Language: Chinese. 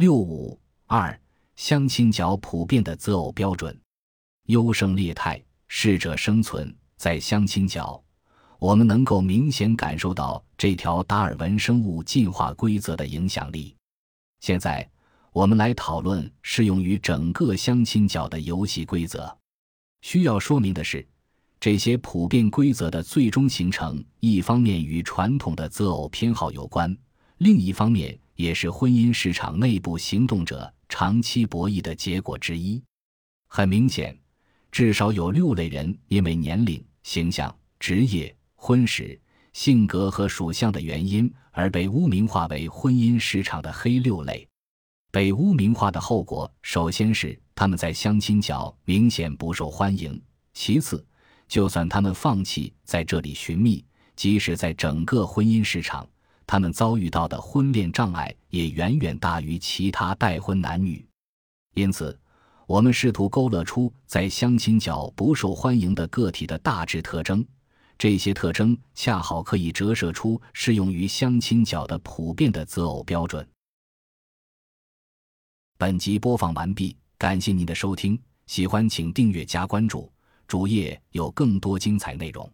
六五二相亲角普遍的择偶标准，优胜劣汰，适者生存。在相亲角，我们能够明显感受到这条达尔文生物进化规则的影响力。现在，我们来讨论适用于整个相亲角的游戏规则。需要说明的是，这些普遍规则的最终形成，一方面与传统的择偶偏好有关，另一方面。也是婚姻市场内部行动者长期博弈的结果之一。很明显，至少有六类人因为年龄、形象、职业、婚史、性格和属相的原因而被污名化为婚姻市场的黑六类。被污名化的后果，首先是他们在相亲角明显不受欢迎；其次，就算他们放弃在这里寻觅，即使在整个婚姻市场。他们遭遇到的婚恋障碍也远远大于其他待婚男女，因此，我们试图勾勒出在相亲角不受欢迎的个体的大致特征。这些特征恰好可以折射出适用于相亲角的普遍的择偶标准。本集播放完毕，感谢您的收听，喜欢请订阅加关注，主页有更多精彩内容。